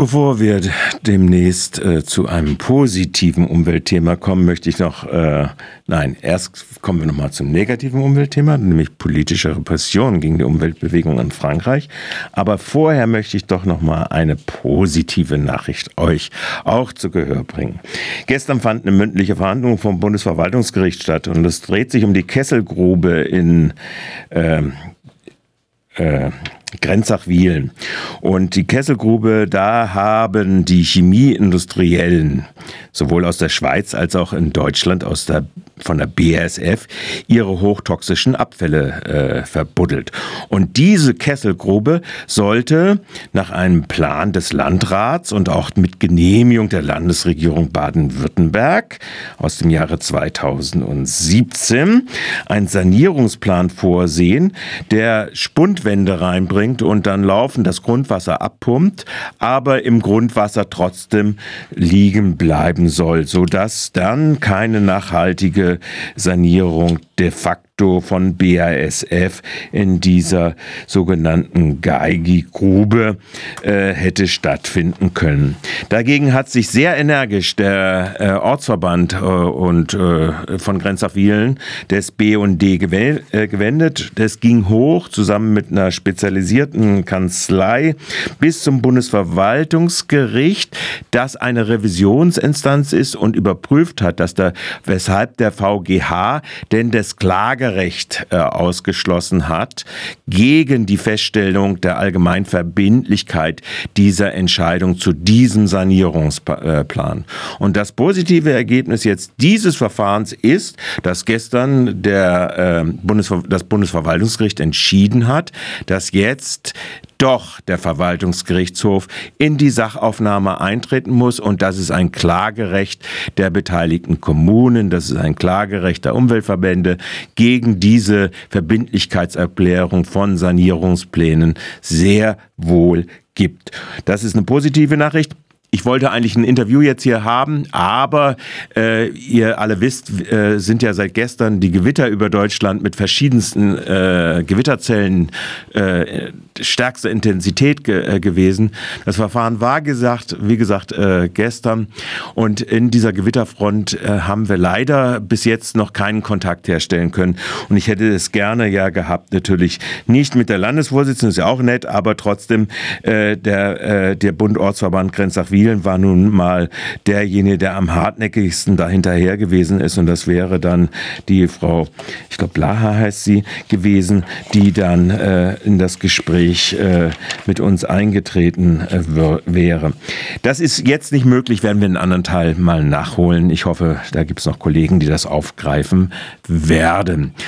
Bevor wir demnächst äh, zu einem positiven Umweltthema kommen, möchte ich noch, äh, nein, erst kommen wir nochmal zum negativen Umweltthema, nämlich politische Repression gegen die Umweltbewegung in Frankreich. Aber vorher möchte ich doch nochmal eine positive Nachricht euch auch zu Gehör bringen. Gestern fand eine mündliche Verhandlung vom Bundesverwaltungsgericht statt und es dreht sich um die Kesselgrube in äh, äh, Grenzach-Wielen. Und die Kesselgrube, da haben die Chemieindustriellen, sowohl aus der Schweiz als auch in Deutschland aus der, von der BASF, ihre hochtoxischen Abfälle äh, verbuddelt. Und diese Kesselgrube sollte nach einem Plan des Landrats und auch mit Genehmigung der Landesregierung Baden-Württemberg aus dem Jahre 2017 einen Sanierungsplan vorsehen, der Spundwände reinbringt bringt und dann laufen das Grundwasser abpumpt, aber im Grundwasser trotzdem liegen bleiben soll, sodass dann keine nachhaltige Sanierung de facto von BASF in dieser sogenannten Geigi-Grube äh, hätte stattfinden können. Dagegen hat sich sehr energisch der äh, Ortsverband äh, und äh, von Grenzach-Wielen des BUND äh, gewendet. Das ging hoch zusammen mit einer spezialisierten Kanzlei bis zum Bundesverwaltungsgericht, das eine Revisionsinstanz ist und überprüft hat, dass da weshalb der VGH denn das Klage Klagerecht äh, ausgeschlossen hat gegen die Feststellung der Allgemeinverbindlichkeit dieser Entscheidung zu diesem Sanierungsplan. Und das positive Ergebnis jetzt dieses Verfahrens ist, dass gestern der, äh, Bundesver das Bundesverwaltungsgericht entschieden hat, dass jetzt doch der Verwaltungsgerichtshof in die Sachaufnahme eintreten muss und das ist ein Klagerecht der beteiligten Kommunen, das ist ein Klagerecht der Umweltverbände gegen diese Verbindlichkeitserklärung von Sanierungsplänen sehr wohl gibt. Das ist eine positive Nachricht. Ich wollte eigentlich ein Interview jetzt hier haben, aber äh, ihr alle wisst, äh, sind ja seit gestern die Gewitter über Deutschland mit verschiedensten äh, Gewitterzellen äh, stärkste Intensität ge äh, gewesen. Das Verfahren war gesagt, wie gesagt, äh, gestern. Und in dieser Gewitterfront haben wir leider bis jetzt noch keinen Kontakt herstellen können. Und ich hätte es gerne ja gehabt, natürlich nicht mit der Landesvorsitzenden, ist ja auch nett, aber trotzdem der, der Bund Ortsverband Grenzach-Wielen war nun mal derjenige, der am hartnäckigsten dahinterher gewesen ist. Und das wäre dann die Frau, ich glaube, Blaha heißt sie, gewesen, die dann äh, in das Gespräch Gespräch äh, mit uns eingetreten äh, wäre. Das ist jetzt nicht möglich, werden wir einen anderen Teil mal nachholen. Ich hoffe, da gibt es noch Kollegen, die das aufgreifen werden.